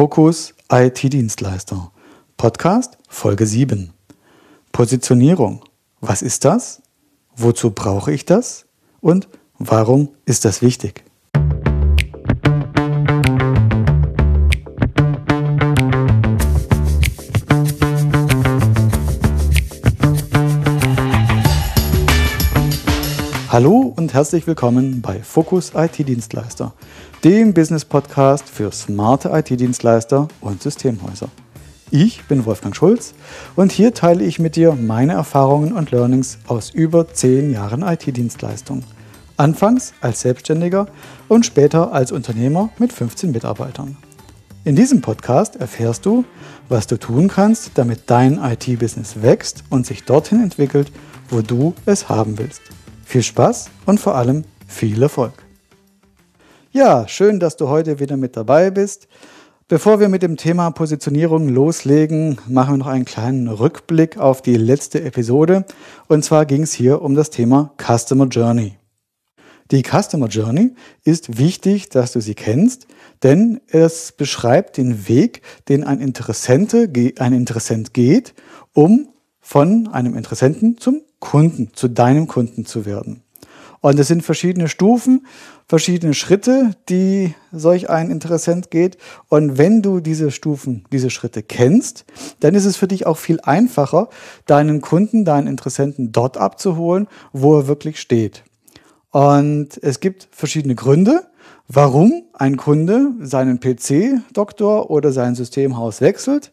Fokus IT-Dienstleister. Podcast Folge 7. Positionierung. Was ist das? Wozu brauche ich das? Und warum ist das wichtig? Hallo und herzlich willkommen bei Fokus IT-Dienstleister, dem Business-Podcast für smarte IT-Dienstleister und Systemhäuser. Ich bin Wolfgang Schulz und hier teile ich mit dir meine Erfahrungen und Learnings aus über 10 Jahren IT-Dienstleistung. Anfangs als Selbstständiger und später als Unternehmer mit 15 Mitarbeitern. In diesem Podcast erfährst du, was du tun kannst, damit dein IT-Business wächst und sich dorthin entwickelt, wo du es haben willst. Viel Spaß und vor allem viel Erfolg. Ja, schön, dass du heute wieder mit dabei bist. Bevor wir mit dem Thema Positionierung loslegen, machen wir noch einen kleinen Rückblick auf die letzte Episode. Und zwar ging es hier um das Thema Customer Journey. Die Customer Journey ist wichtig, dass du sie kennst, denn es beschreibt den Weg, den ein, Interessente, ein Interessent geht, um von einem Interessenten zum Kunden, zu deinem Kunden zu werden. Und es sind verschiedene Stufen, verschiedene Schritte, die solch ein Interessent geht. Und wenn du diese Stufen, diese Schritte kennst, dann ist es für dich auch viel einfacher, deinen Kunden, deinen Interessenten dort abzuholen, wo er wirklich steht. Und es gibt verschiedene Gründe, warum ein Kunde seinen PC-Doktor oder sein Systemhaus wechselt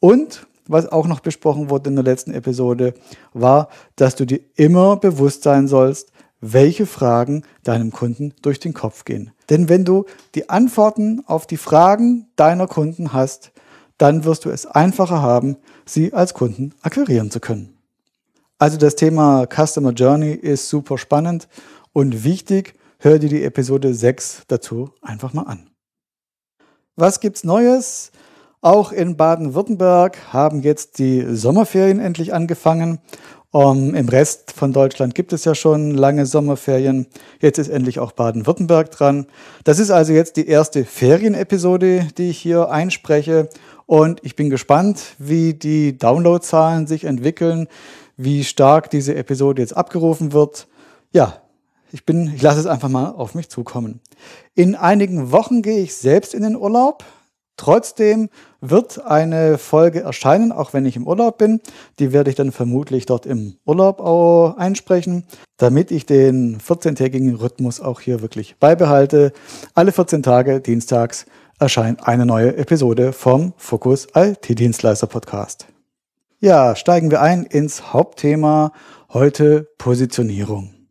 und was auch noch besprochen wurde in der letzten Episode, war, dass du dir immer bewusst sein sollst, welche Fragen deinem Kunden durch den Kopf gehen. Denn wenn du die Antworten auf die Fragen deiner Kunden hast, dann wirst du es einfacher haben, sie als Kunden akquirieren zu können. Also das Thema Customer Journey ist super spannend und wichtig. Hör dir die Episode 6 dazu einfach mal an. Was gibt's Neues? Auch in Baden-Württemberg haben jetzt die Sommerferien endlich angefangen. Um, Im Rest von Deutschland gibt es ja schon lange Sommerferien. Jetzt ist endlich auch Baden-Württemberg dran. Das ist also jetzt die erste Ferienepisode, die ich hier einspreche. Und ich bin gespannt, wie die Downloadzahlen sich entwickeln, wie stark diese Episode jetzt abgerufen wird. Ja, ich bin, ich lasse es einfach mal auf mich zukommen. In einigen Wochen gehe ich selbst in den Urlaub. Trotzdem wird eine Folge erscheinen, auch wenn ich im Urlaub bin. Die werde ich dann vermutlich dort im Urlaub auch einsprechen, damit ich den 14-tägigen Rhythmus auch hier wirklich beibehalte. Alle 14 Tage, dienstags, erscheint eine neue Episode vom Fokus IT-Dienstleister Podcast. Ja, steigen wir ein ins Hauptthema heute Positionierung.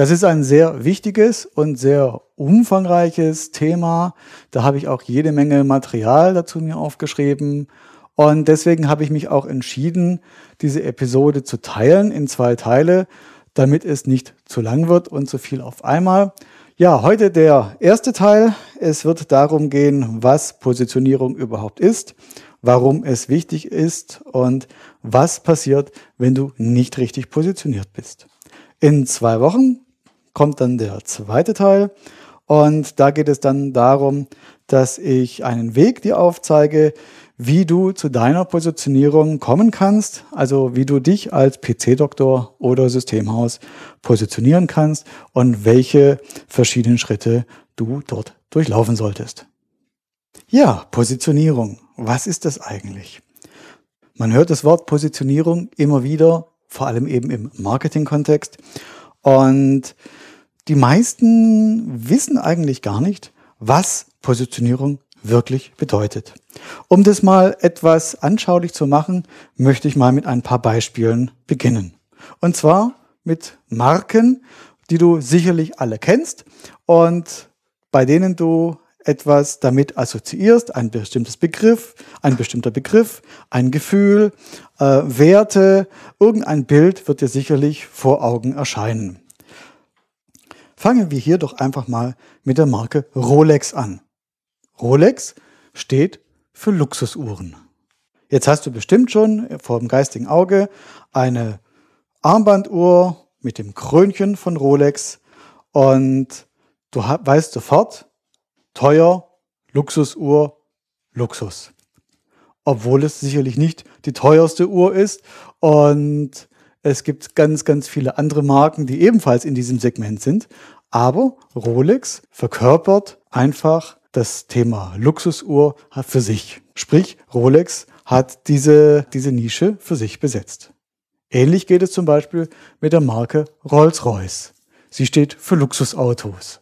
Das ist ein sehr wichtiges und sehr umfangreiches Thema. Da habe ich auch jede Menge Material dazu mir aufgeschrieben. Und deswegen habe ich mich auch entschieden, diese Episode zu teilen in zwei Teile, damit es nicht zu lang wird und zu viel auf einmal. Ja, heute der erste Teil. Es wird darum gehen, was Positionierung überhaupt ist, warum es wichtig ist und was passiert, wenn du nicht richtig positioniert bist. In zwei Wochen kommt dann der zweite Teil und da geht es dann darum, dass ich einen Weg dir aufzeige, wie du zu deiner Positionierung kommen kannst, also wie du dich als PC-Doktor oder Systemhaus positionieren kannst und welche verschiedenen Schritte du dort durchlaufen solltest. Ja, Positionierung. Was ist das eigentlich? Man hört das Wort Positionierung immer wieder, vor allem eben im Marketing-Kontext. Und die meisten wissen eigentlich gar nicht, was Positionierung wirklich bedeutet. Um das mal etwas anschaulich zu machen, möchte ich mal mit ein paar Beispielen beginnen. Und zwar mit Marken, die du sicherlich alle kennst und bei denen du etwas damit assoziierst, ein bestimmtes Begriff, ein bestimmter Begriff, ein Gefühl, äh, Werte, irgendein Bild wird dir sicherlich vor Augen erscheinen. Fangen wir hier doch einfach mal mit der Marke Rolex an. Rolex steht für Luxusuhren. Jetzt hast du bestimmt schon vor dem geistigen Auge eine Armbanduhr mit dem Krönchen von Rolex und du weißt sofort, teuer, Luxusuhr, Luxus. Obwohl es sicherlich nicht die teuerste Uhr ist und es gibt ganz, ganz viele andere Marken, die ebenfalls in diesem Segment sind. Aber Rolex verkörpert einfach das Thema Luxusuhr für sich. Sprich, Rolex hat diese, diese Nische für sich besetzt. Ähnlich geht es zum Beispiel mit der Marke Rolls-Royce. Sie steht für Luxusautos.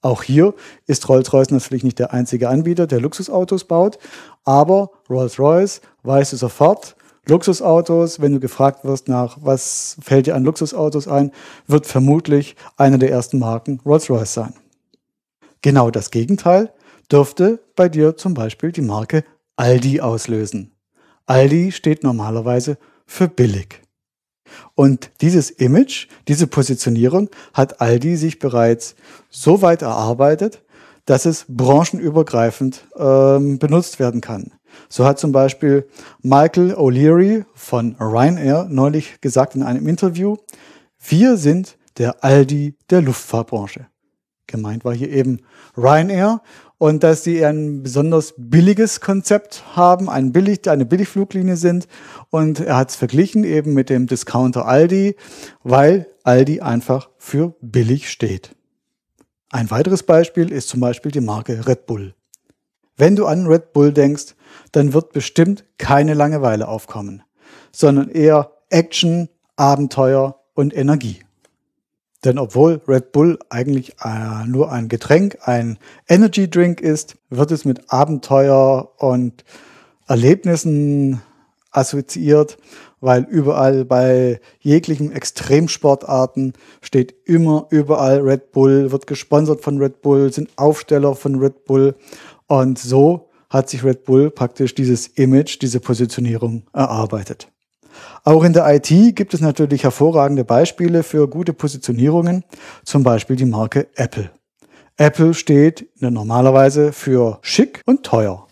Auch hier ist Rolls-Royce natürlich nicht der einzige Anbieter, der Luxusautos baut, aber Rolls-Royce weiß sofort, Luxusautos, wenn du gefragt wirst nach, was fällt dir an Luxusautos ein, wird vermutlich eine der ersten Marken Rolls-Royce sein. Genau das Gegenteil dürfte bei dir zum Beispiel die Marke Aldi auslösen. Aldi steht normalerweise für billig. Und dieses Image, diese Positionierung hat Aldi sich bereits so weit erarbeitet, dass es branchenübergreifend ähm, benutzt werden kann. So hat zum Beispiel Michael O'Leary von Ryanair neulich gesagt in einem Interview, wir sind der Aldi der Luftfahrtbranche. Gemeint war hier eben Ryanair und dass sie ein besonders billiges Konzept haben, ein billig, eine Billigfluglinie sind. Und er hat es verglichen eben mit dem Discounter Aldi, weil Aldi einfach für billig steht. Ein weiteres Beispiel ist zum Beispiel die Marke Red Bull. Wenn du an Red Bull denkst, dann wird bestimmt keine Langeweile aufkommen, sondern eher Action, Abenteuer und Energie. Denn obwohl Red Bull eigentlich äh, nur ein Getränk, ein Energy Drink ist, wird es mit Abenteuer und Erlebnissen assoziiert, weil überall bei jeglichen Extremsportarten steht immer überall Red Bull, wird gesponsert von Red Bull, sind Aufsteller von Red Bull und so hat sich Red Bull praktisch dieses Image, diese Positionierung erarbeitet. Auch in der IT gibt es natürlich hervorragende Beispiele für gute Positionierungen, zum Beispiel die Marke Apple. Apple steht normalerweise für schick und teuer.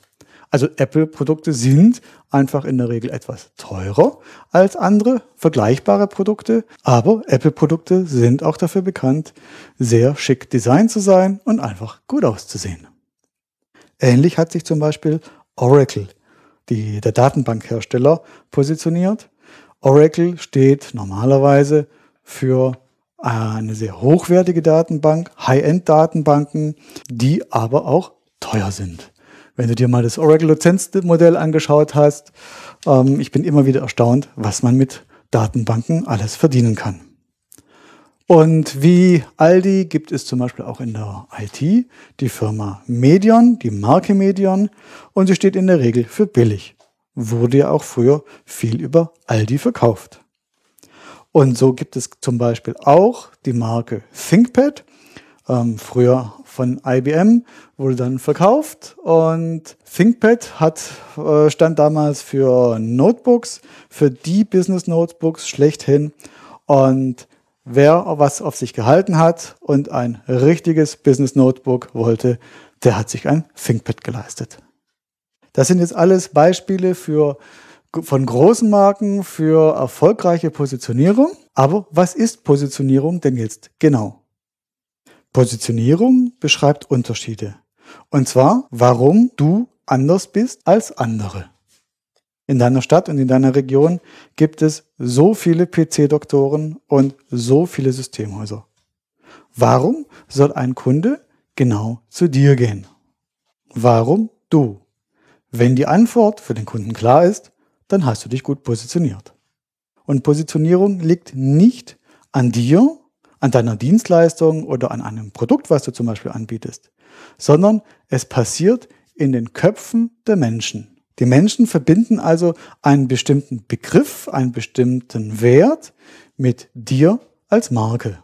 Also Apple-Produkte sind einfach in der Regel etwas teurer als andere vergleichbare Produkte, aber Apple-Produkte sind auch dafür bekannt, sehr schick designt zu sein und einfach gut auszusehen. Ähnlich hat sich zum Beispiel Oracle, die, der Datenbankhersteller, positioniert. Oracle steht normalerweise für eine sehr hochwertige Datenbank, High-End-Datenbanken, die aber auch teuer sind. Wenn du dir mal das Oracle-Lizenzmodell angeschaut hast, ähm, ich bin immer wieder erstaunt, was man mit Datenbanken alles verdienen kann. Und wie Aldi gibt es zum Beispiel auch in der IT die Firma Medion, die Marke Medion, und sie steht in der Regel für billig wurde ja auch früher viel über Aldi verkauft. Und so gibt es zum Beispiel auch die Marke ThinkPad, ähm, früher von IBM, wurde dann verkauft und ThinkPad hat, äh, stand damals für Notebooks, für die Business Notebooks schlechthin. Und wer was auf sich gehalten hat und ein richtiges Business Notebook wollte, der hat sich ein ThinkPad geleistet. Das sind jetzt alles Beispiele für, von großen Marken für erfolgreiche Positionierung. Aber was ist Positionierung denn jetzt genau? Positionierung beschreibt Unterschiede. Und zwar, warum du anders bist als andere. In deiner Stadt und in deiner Region gibt es so viele PC-Doktoren und so viele Systemhäuser. Warum soll ein Kunde genau zu dir gehen? Warum du? Wenn die Antwort für den Kunden klar ist, dann hast du dich gut positioniert. Und Positionierung liegt nicht an dir, an deiner Dienstleistung oder an einem Produkt, was du zum Beispiel anbietest, sondern es passiert in den Köpfen der Menschen. Die Menschen verbinden also einen bestimmten Begriff, einen bestimmten Wert mit dir als Marke.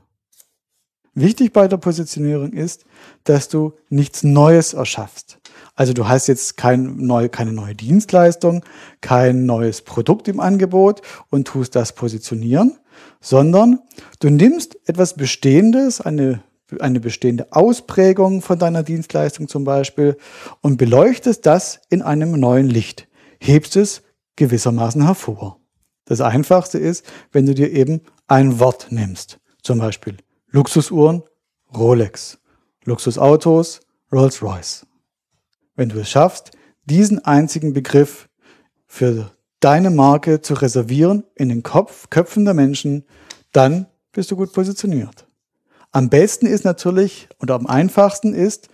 Wichtig bei der Positionierung ist, dass du nichts Neues erschaffst. Also du hast jetzt kein neu, keine neue Dienstleistung, kein neues Produkt im Angebot und tust das positionieren, sondern du nimmst etwas Bestehendes, eine, eine bestehende Ausprägung von deiner Dienstleistung zum Beispiel und beleuchtest das in einem neuen Licht, hebst es gewissermaßen hervor. Das Einfachste ist, wenn du dir eben ein Wort nimmst, zum Beispiel Luxusuhren, Rolex, Luxusautos, Rolls-Royce wenn du es schaffst, diesen einzigen Begriff für deine Marke zu reservieren in den Kopf, Köpfen der Menschen, dann bist du gut positioniert. Am besten ist natürlich oder am einfachsten ist,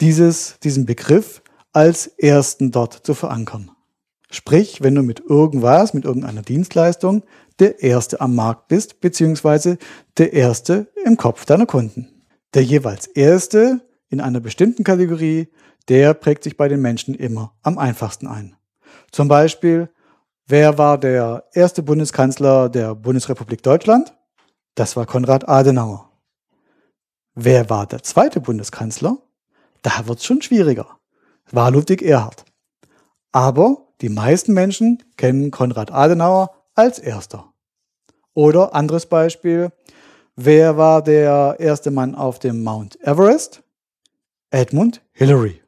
dieses, diesen Begriff als ersten dort zu verankern. Sprich, wenn du mit irgendwas, mit irgendeiner Dienstleistung der Erste am Markt bist, beziehungsweise der Erste im Kopf deiner Kunden. Der jeweils Erste in einer bestimmten Kategorie, der prägt sich bei den Menschen immer am einfachsten ein. Zum Beispiel, wer war der erste Bundeskanzler der Bundesrepublik Deutschland? Das war Konrad Adenauer. Wer war der zweite Bundeskanzler? Da wird es schon schwieriger. War Ludwig Erhard. Aber die meisten Menschen kennen Konrad Adenauer als erster. Oder anderes Beispiel. Wer war der erste Mann auf dem Mount Everest? Edmund Hillary.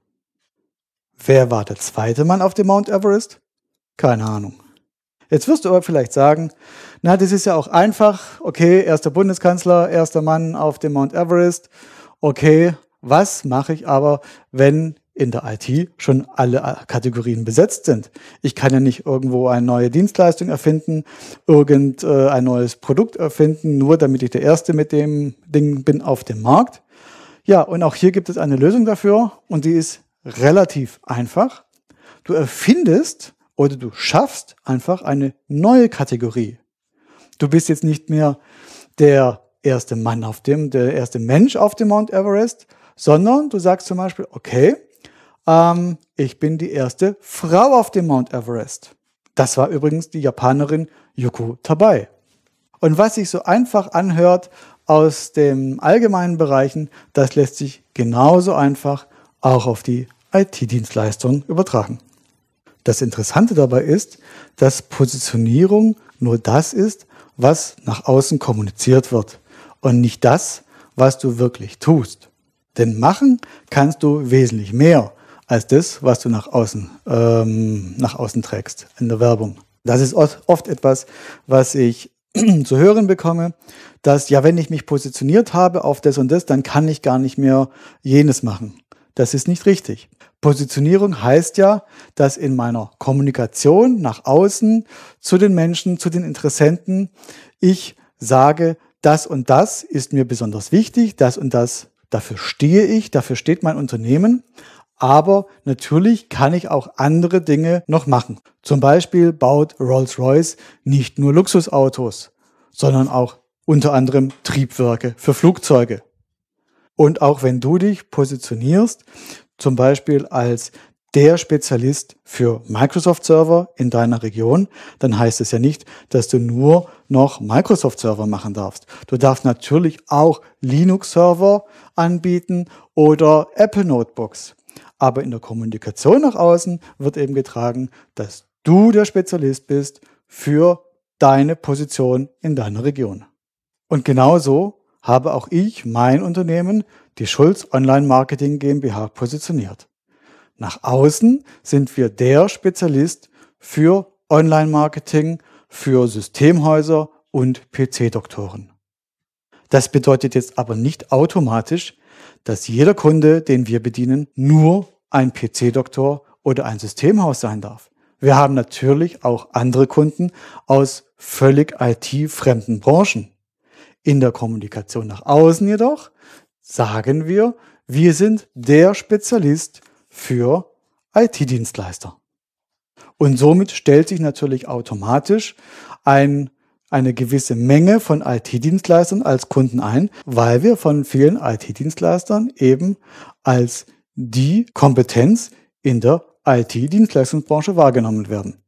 Wer war der zweite Mann auf dem Mount Everest? Keine Ahnung. Jetzt wirst du aber vielleicht sagen, na, das ist ja auch einfach. Okay, erster Bundeskanzler, erster Mann auf dem Mount Everest. Okay, was mache ich aber, wenn in der IT schon alle Kategorien besetzt sind. Ich kann ja nicht irgendwo eine neue Dienstleistung erfinden, irgendein neues Produkt erfinden, nur damit ich der Erste mit dem Ding bin auf dem Markt. Ja, und auch hier gibt es eine Lösung dafür und die ist relativ einfach. Du erfindest oder du schaffst einfach eine neue Kategorie. Du bist jetzt nicht mehr der erste Mann auf dem, der erste Mensch auf dem Mount Everest, sondern du sagst zum Beispiel, okay, ähm, ich bin die erste Frau auf dem Mount Everest. Das war übrigens die Japanerin Yuko Tabai. Und was sich so einfach anhört aus den allgemeinen Bereichen, das lässt sich genauso einfach auch auf die IT-Dienstleistung übertragen. Das Interessante dabei ist, dass Positionierung nur das ist, was nach außen kommuniziert wird und nicht das, was du wirklich tust. Denn machen kannst du wesentlich mehr als das, was du nach außen, ähm, nach außen trägst in der Werbung. Das ist oft etwas, was ich zu hören bekomme, dass ja, wenn ich mich positioniert habe auf das und das, dann kann ich gar nicht mehr jenes machen. Das ist nicht richtig. Positionierung heißt ja, dass in meiner Kommunikation nach außen zu den Menschen, zu den Interessenten, ich sage, das und das ist mir besonders wichtig, das und das, dafür stehe ich, dafür steht mein Unternehmen. Aber natürlich kann ich auch andere Dinge noch machen. Zum Beispiel baut Rolls-Royce nicht nur Luxusautos, sondern auch unter anderem Triebwerke für Flugzeuge. Und auch wenn du dich positionierst, zum Beispiel als der Spezialist für Microsoft-Server in deiner Region, dann heißt es ja nicht, dass du nur noch Microsoft-Server machen darfst. Du darfst natürlich auch Linux-Server anbieten oder Apple-Notebooks. Aber in der Kommunikation nach außen wird eben getragen, dass du der Spezialist bist für deine Position in deiner Region. Und genauso habe auch ich mein Unternehmen, die Schulz Online Marketing GmbH, positioniert. Nach außen sind wir der Spezialist für Online-Marketing, für Systemhäuser und PC-Doktoren. Das bedeutet jetzt aber nicht automatisch, dass jeder Kunde, den wir bedienen, nur ein PC-Doktor oder ein Systemhaus sein darf. Wir haben natürlich auch andere Kunden aus völlig IT-fremden Branchen. In der Kommunikation nach außen jedoch sagen wir, wir sind der Spezialist für IT-Dienstleister. Und somit stellt sich natürlich automatisch ein eine gewisse Menge von IT-Dienstleistern als Kunden ein, weil wir von vielen IT-Dienstleistern eben als die Kompetenz in der IT-Dienstleistungsbranche wahrgenommen werden.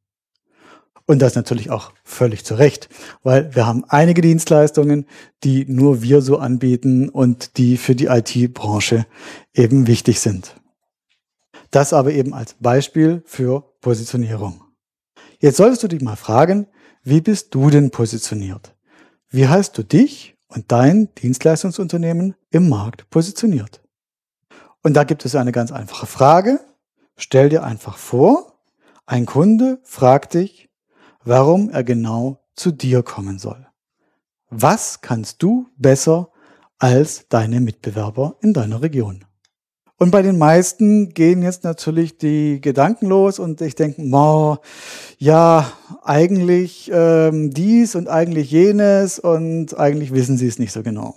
Und das natürlich auch völlig zu Recht, weil wir haben einige Dienstleistungen, die nur wir so anbieten und die für die IT-Branche eben wichtig sind. Das aber eben als Beispiel für Positionierung. Jetzt solltest du dich mal fragen, wie bist du denn positioniert? Wie hast du dich und dein Dienstleistungsunternehmen im Markt positioniert? Und da gibt es eine ganz einfache Frage. Stell dir einfach vor, ein Kunde fragt dich, warum er genau zu dir kommen soll. Was kannst du besser als deine Mitbewerber in deiner Region? Und bei den meisten gehen jetzt natürlich die Gedanken los und ich denke, wow, ja, eigentlich ähm, dies und eigentlich jenes und eigentlich wissen sie es nicht so genau.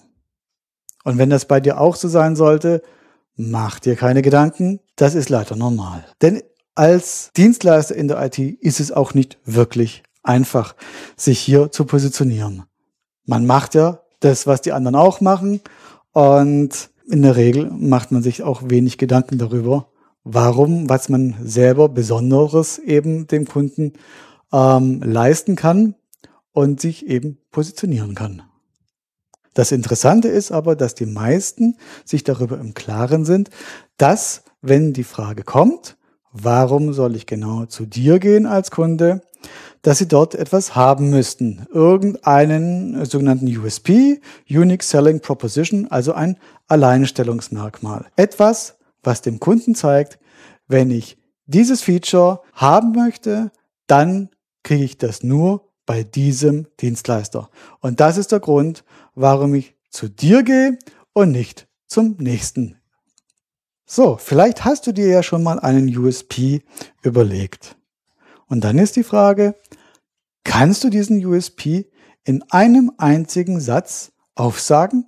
Und wenn das bei dir auch so sein sollte, mach dir keine Gedanken, das ist leider normal. Denn als Dienstleister in der IT ist es auch nicht wirklich einfach, sich hier zu positionieren. Man macht ja das, was die anderen auch machen und in der Regel macht man sich auch wenig Gedanken darüber, warum, was man selber Besonderes eben dem Kunden ähm, leisten kann und sich eben positionieren kann. Das Interessante ist aber, dass die meisten sich darüber im Klaren sind, dass, wenn die Frage kommt, warum soll ich genau zu dir gehen als Kunde, dass sie dort etwas haben müssten. Irgendeinen sogenannten USP, Unique Selling Proposition, also ein Alleinstellungsmerkmal. Etwas, was dem Kunden zeigt, wenn ich dieses Feature haben möchte, dann kriege ich das nur bei diesem Dienstleister. Und das ist der Grund, warum ich zu dir gehe und nicht zum nächsten. So, vielleicht hast du dir ja schon mal einen USP überlegt. Und dann ist die Frage, kannst du diesen USP in einem einzigen Satz aufsagen?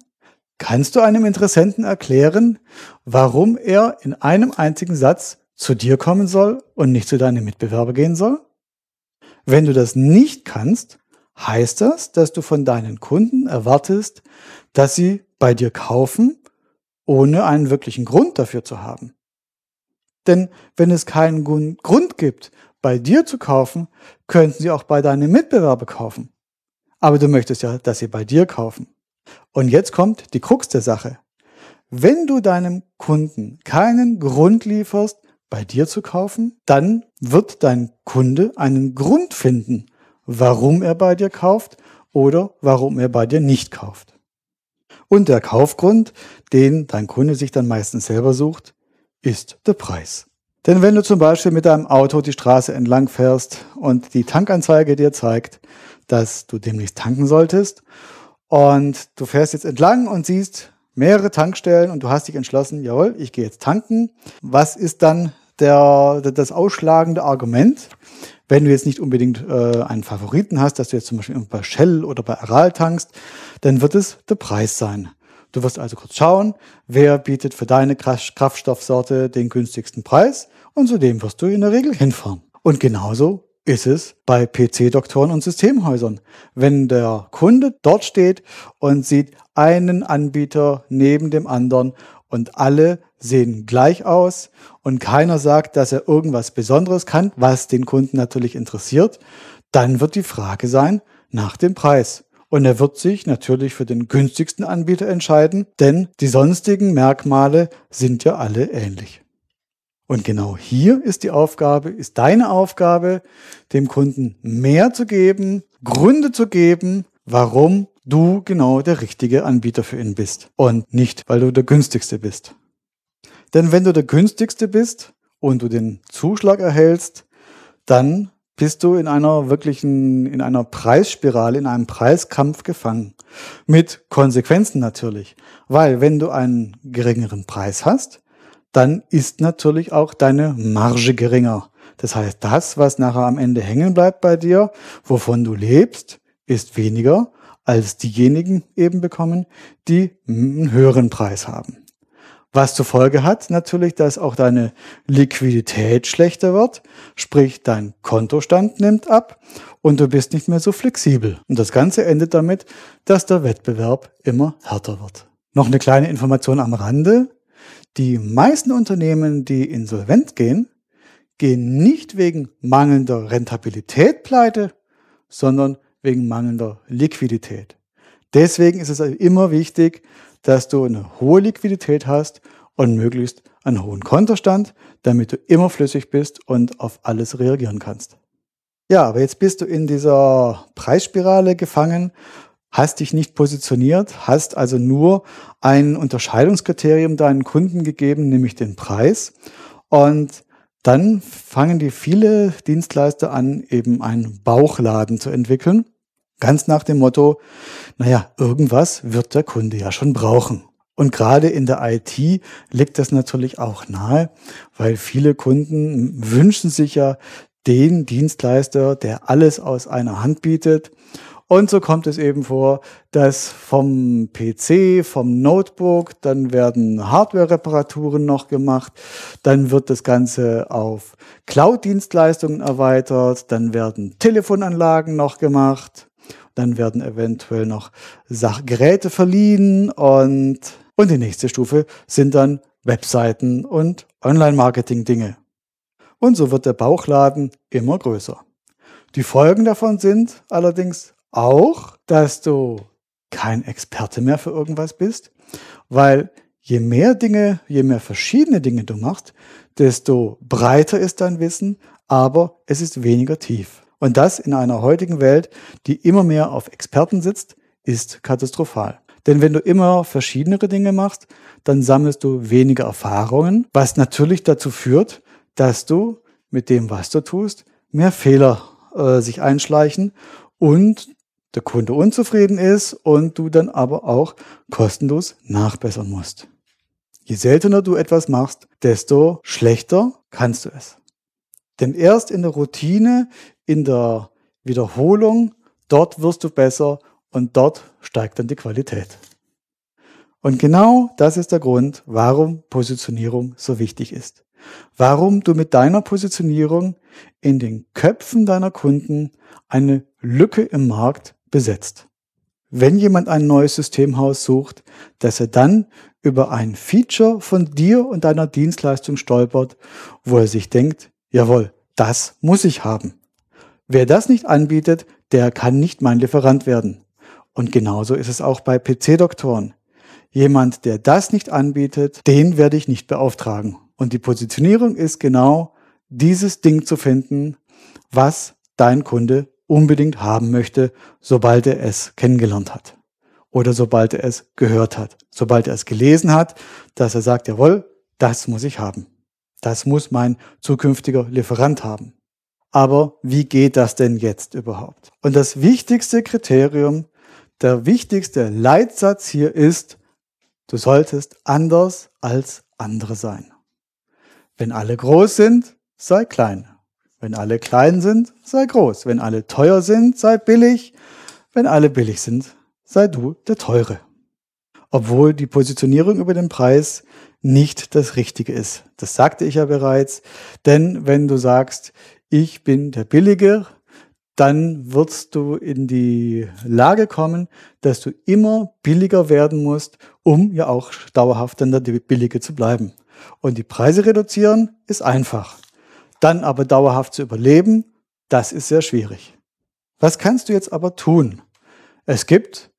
Kannst du einem Interessenten erklären, warum er in einem einzigen Satz zu dir kommen soll und nicht zu deinem Mitbewerber gehen soll? Wenn du das nicht kannst, heißt das, dass du von deinen Kunden erwartest, dass sie bei dir kaufen, ohne einen wirklichen Grund dafür zu haben. Denn wenn es keinen Grund gibt, bei dir zu kaufen, könnten sie auch bei deinem Mitbewerber kaufen. Aber du möchtest ja, dass sie bei dir kaufen. Und jetzt kommt die Krux der Sache. Wenn du deinem Kunden keinen Grund lieferst, bei dir zu kaufen, dann wird dein Kunde einen Grund finden, warum er bei dir kauft oder warum er bei dir nicht kauft. Und der Kaufgrund, den dein Kunde sich dann meistens selber sucht, ist der Preis. Denn wenn du zum Beispiel mit deinem Auto die Straße entlang fährst und die Tankanzeige dir zeigt, dass du demnächst tanken solltest und du fährst jetzt entlang und siehst mehrere Tankstellen und du hast dich entschlossen, jawohl, ich gehe jetzt tanken. Was ist dann der, das ausschlagende Argument? Wenn du jetzt nicht unbedingt äh, einen Favoriten hast, dass du jetzt zum Beispiel bei Shell oder bei Aral tankst, dann wird es der Preis sein. Du wirst also kurz schauen, wer bietet für deine Kraftstoffsorte den günstigsten Preis und zu dem wirst du in der Regel hinfahren. Und genauso ist es bei PC-Doktoren und Systemhäusern. Wenn der Kunde dort steht und sieht einen Anbieter neben dem anderen und alle sehen gleich aus und keiner sagt, dass er irgendwas Besonderes kann, was den Kunden natürlich interessiert, dann wird die Frage sein nach dem Preis. Und er wird sich natürlich für den günstigsten Anbieter entscheiden, denn die sonstigen Merkmale sind ja alle ähnlich. Und genau hier ist die Aufgabe, ist deine Aufgabe, dem Kunden mehr zu geben, Gründe zu geben, warum du genau der richtige Anbieter für ihn bist und nicht, weil du der günstigste bist. Denn wenn du der günstigste bist und du den Zuschlag erhältst, dann bist du in einer wirklichen, in einer Preisspirale, in einem Preiskampf gefangen. Mit Konsequenzen natürlich. Weil wenn du einen geringeren Preis hast, dann ist natürlich auch deine Marge geringer. Das heißt, das, was nachher am Ende hängen bleibt bei dir, wovon du lebst, ist weniger als diejenigen eben bekommen, die einen höheren Preis haben. Was zur Folge hat natürlich, dass auch deine Liquidität schlechter wird, sprich dein Kontostand nimmt ab und du bist nicht mehr so flexibel. Und das Ganze endet damit, dass der Wettbewerb immer härter wird. Noch eine kleine Information am Rande. Die meisten Unternehmen, die insolvent gehen, gehen nicht wegen mangelnder Rentabilität pleite, sondern wegen mangelnder Liquidität. Deswegen ist es immer wichtig, dass du eine hohe Liquidität hast und möglichst einen hohen Kontostand, damit du immer flüssig bist und auf alles reagieren kannst. Ja, aber jetzt bist du in dieser Preisspirale gefangen, hast dich nicht positioniert, hast also nur ein Unterscheidungskriterium deinen Kunden gegeben, nämlich den Preis. Und dann fangen die viele Dienstleister an, eben einen Bauchladen zu entwickeln. Ganz nach dem Motto, naja, irgendwas wird der Kunde ja schon brauchen. Und gerade in der IT liegt das natürlich auch nahe, weil viele Kunden wünschen sich ja den Dienstleister, der alles aus einer Hand bietet. Und so kommt es eben vor, dass vom PC, vom Notebook, dann werden Hardware-Reparaturen noch gemacht, dann wird das Ganze auf Cloud-Dienstleistungen erweitert, dann werden Telefonanlagen noch gemacht, dann werden eventuell noch Geräte verliehen und, und die nächste Stufe sind dann Webseiten und Online-Marketing-Dinge. Und so wird der Bauchladen immer größer. Die Folgen davon sind allerdings auch, dass du kein Experte mehr für irgendwas bist, weil je mehr Dinge, je mehr verschiedene Dinge du machst, desto breiter ist dein Wissen, aber es ist weniger tief. Und das in einer heutigen Welt, die immer mehr auf Experten sitzt, ist katastrophal. Denn wenn du immer verschiedenere Dinge machst, dann sammelst du weniger Erfahrungen, was natürlich dazu führt, dass du mit dem, was du tust, mehr Fehler äh, sich einschleichen und der Kunde unzufrieden ist und du dann aber auch kostenlos nachbessern musst. Je seltener du etwas machst, desto schlechter kannst du es. Denn erst in der Routine, in der Wiederholung, dort wirst du besser und dort steigt dann die Qualität. Und genau das ist der Grund, warum Positionierung so wichtig ist. Warum du mit deiner Positionierung in den Köpfen deiner Kunden eine Lücke im Markt besetzt. Wenn jemand ein neues Systemhaus sucht, dass er dann über ein Feature von dir und deiner Dienstleistung stolpert, wo er sich denkt, jawohl, das muss ich haben. Wer das nicht anbietet, der kann nicht mein Lieferant werden. Und genauso ist es auch bei PC-Doktoren. Jemand, der das nicht anbietet, den werde ich nicht beauftragen. Und die Positionierung ist genau dieses Ding zu finden, was dein Kunde unbedingt haben möchte, sobald er es kennengelernt hat. Oder sobald er es gehört hat. Sobald er es gelesen hat, dass er sagt, jawohl, das muss ich haben. Das muss mein zukünftiger Lieferant haben. Aber wie geht das denn jetzt überhaupt? Und das wichtigste Kriterium, der wichtigste Leitsatz hier ist, du solltest anders als andere sein. Wenn alle groß sind, sei klein. Wenn alle klein sind, sei groß. Wenn alle teuer sind, sei billig. Wenn alle billig sind, sei du der Teure. Obwohl die Positionierung über den Preis nicht das Richtige ist. Das sagte ich ja bereits. Denn wenn du sagst, ich bin der Billige, dann wirst du in die Lage kommen, dass du immer billiger werden musst, um ja auch dauerhaft dann der Billige zu bleiben. Und die Preise reduzieren ist einfach. Dann aber dauerhaft zu überleben, das ist sehr schwierig. Was kannst du jetzt aber tun? Es gibt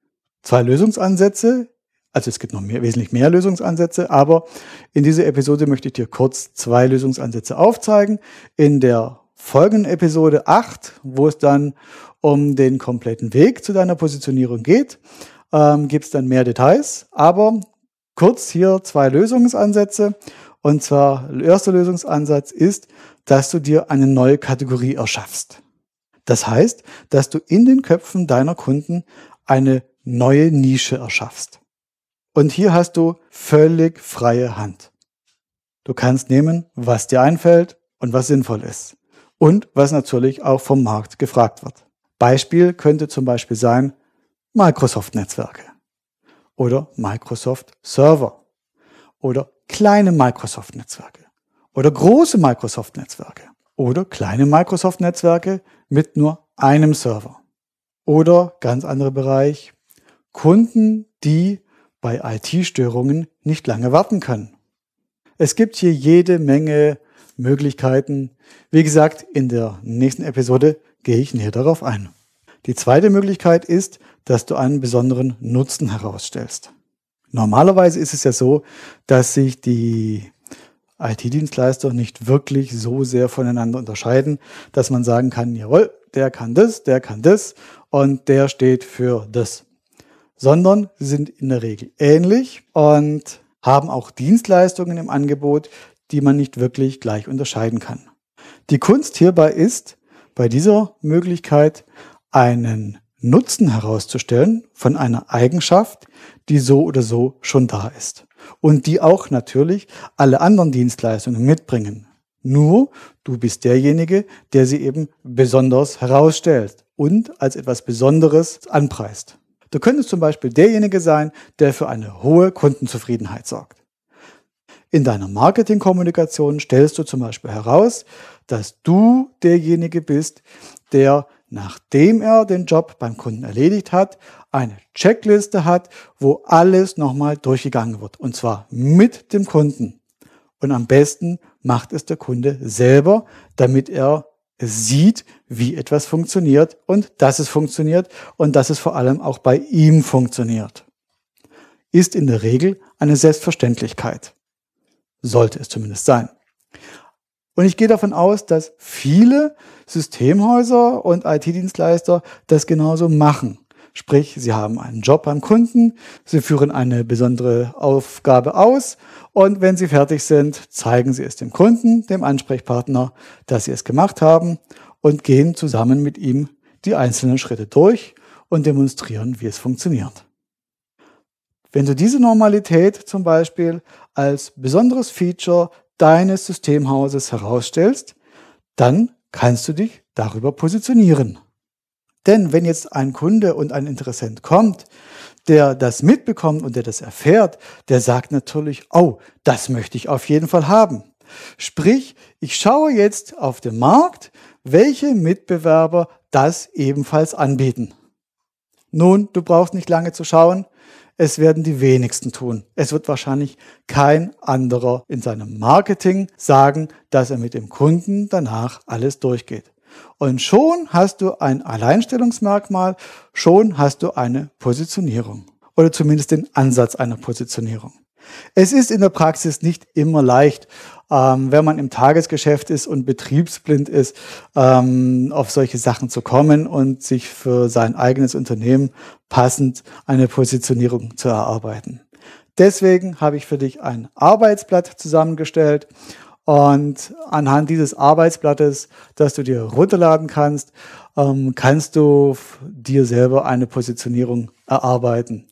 zwei Lösungsansätze, also es gibt noch mehr, wesentlich mehr Lösungsansätze, aber in dieser Episode möchte ich dir kurz zwei Lösungsansätze aufzeigen. In der folgenden Episode 8, wo es dann um den kompletten Weg zu deiner Positionierung geht, ähm, gibt es dann mehr Details. Aber kurz hier zwei Lösungsansätze. Und zwar, der erste Lösungsansatz ist, dass du dir eine neue Kategorie erschaffst. Das heißt, dass du in den Köpfen deiner Kunden eine neue Nische erschaffst. Und hier hast du völlig freie Hand. Du kannst nehmen, was dir einfällt und was sinnvoll ist. Und was natürlich auch vom Markt gefragt wird. Beispiel könnte zum Beispiel sein Microsoft-Netzwerke oder Microsoft Server oder kleine Microsoft-Netzwerke oder große Microsoft-Netzwerke oder kleine Microsoft-Netzwerke mit nur einem Server. Oder ganz anderer Bereich, Kunden, die bei IT-Störungen nicht lange warten können. Es gibt hier jede Menge Möglichkeiten. Wie gesagt, in der nächsten Episode gehe ich näher darauf ein. Die zweite Möglichkeit ist, dass du einen besonderen Nutzen herausstellst. Normalerweise ist es ja so, dass sich die IT-Dienstleister nicht wirklich so sehr voneinander unterscheiden, dass man sagen kann, jawohl, der kann das, der kann das und der steht für das. Sondern sie sind in der Regel ähnlich und haben auch Dienstleistungen im Angebot, die man nicht wirklich gleich unterscheiden kann. Die Kunst hierbei ist, bei dieser Möglichkeit einen Nutzen herauszustellen von einer Eigenschaft, die so oder so schon da ist und die auch natürlich alle anderen Dienstleistungen mitbringen. Nur du bist derjenige, der sie eben besonders herausstellt und als etwas Besonderes anpreist. Du könntest zum Beispiel derjenige sein, der für eine hohe Kundenzufriedenheit sorgt. In deiner Marketingkommunikation stellst du zum Beispiel heraus, dass du derjenige bist, der, nachdem er den Job beim Kunden erledigt hat, eine Checkliste hat, wo alles nochmal durchgegangen wird. Und zwar mit dem Kunden. Und am besten macht es der Kunde selber, damit er sieht, wie etwas funktioniert und dass es funktioniert und dass es vor allem auch bei ihm funktioniert. Ist in der Regel eine Selbstverständlichkeit. Sollte es zumindest sein. Und ich gehe davon aus, dass viele Systemhäuser und IT-Dienstleister das genauso machen. Sprich, sie haben einen Job beim Kunden, sie führen eine besondere Aufgabe aus und wenn sie fertig sind, zeigen sie es dem Kunden, dem Ansprechpartner, dass sie es gemacht haben und gehen zusammen mit ihm die einzelnen Schritte durch und demonstrieren, wie es funktioniert. Wenn du diese Normalität zum Beispiel als besonderes Feature deines Systemhauses herausstellst, dann kannst du dich darüber positionieren. Denn wenn jetzt ein Kunde und ein Interessent kommt, der das mitbekommt und der das erfährt, der sagt natürlich, oh, das möchte ich auf jeden Fall haben. Sprich, ich schaue jetzt auf den Markt, welche Mitbewerber das ebenfalls anbieten. Nun, du brauchst nicht lange zu schauen. Es werden die wenigsten tun. Es wird wahrscheinlich kein anderer in seinem Marketing sagen, dass er mit dem Kunden danach alles durchgeht. Und schon hast du ein Alleinstellungsmerkmal, schon hast du eine Positionierung oder zumindest den Ansatz einer Positionierung. Es ist in der Praxis nicht immer leicht, ähm, wenn man im Tagesgeschäft ist und betriebsblind ist, ähm, auf solche Sachen zu kommen und sich für sein eigenes Unternehmen passend eine Positionierung zu erarbeiten. Deswegen habe ich für dich ein Arbeitsblatt zusammengestellt und anhand dieses Arbeitsblattes, das du dir runterladen kannst, ähm, kannst du dir selber eine Positionierung erarbeiten.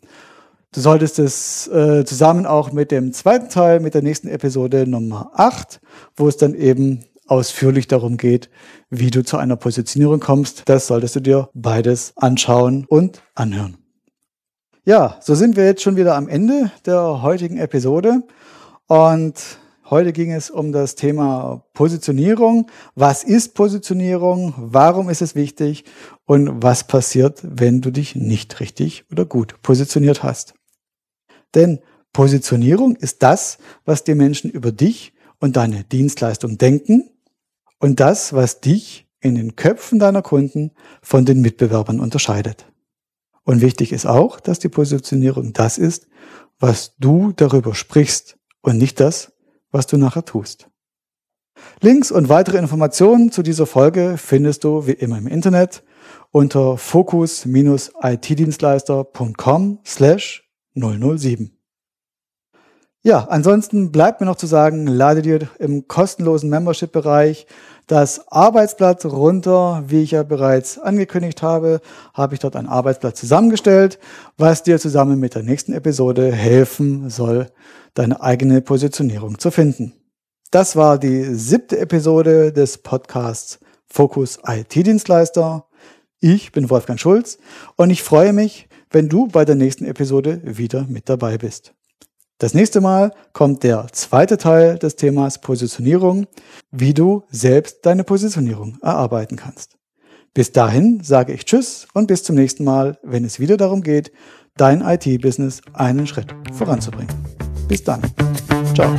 Du solltest es äh, zusammen auch mit dem zweiten Teil, mit der nächsten Episode Nummer 8, wo es dann eben ausführlich darum geht, wie du zu einer Positionierung kommst. Das solltest du dir beides anschauen und anhören. Ja, so sind wir jetzt schon wieder am Ende der heutigen Episode. Und Heute ging es um das Thema Positionierung. Was ist Positionierung? Warum ist es wichtig? Und was passiert, wenn du dich nicht richtig oder gut positioniert hast? Denn Positionierung ist das, was die Menschen über dich und deine Dienstleistung denken und das, was dich in den Köpfen deiner Kunden von den Mitbewerbern unterscheidet. Und wichtig ist auch, dass die Positionierung das ist, was du darüber sprichst und nicht das, was du nachher tust. Links und weitere Informationen zu dieser Folge findest du wie immer im Internet unter focus-itdienstleister.com slash 007. Ja, ansonsten bleibt mir noch zu sagen, lade dir im kostenlosen Membership-Bereich das Arbeitsblatt runter. Wie ich ja bereits angekündigt habe, habe ich dort ein Arbeitsblatt zusammengestellt, was dir zusammen mit der nächsten Episode helfen soll, deine eigene Positionierung zu finden. Das war die siebte Episode des Podcasts Fokus IT-Dienstleister. Ich bin Wolfgang Schulz und ich freue mich, wenn du bei der nächsten Episode wieder mit dabei bist. Das nächste Mal kommt der zweite Teil des Themas Positionierung, wie du selbst deine Positionierung erarbeiten kannst. Bis dahin sage ich Tschüss und bis zum nächsten Mal, wenn es wieder darum geht, dein IT-Business einen Schritt voranzubringen. Bis dann. Ciao.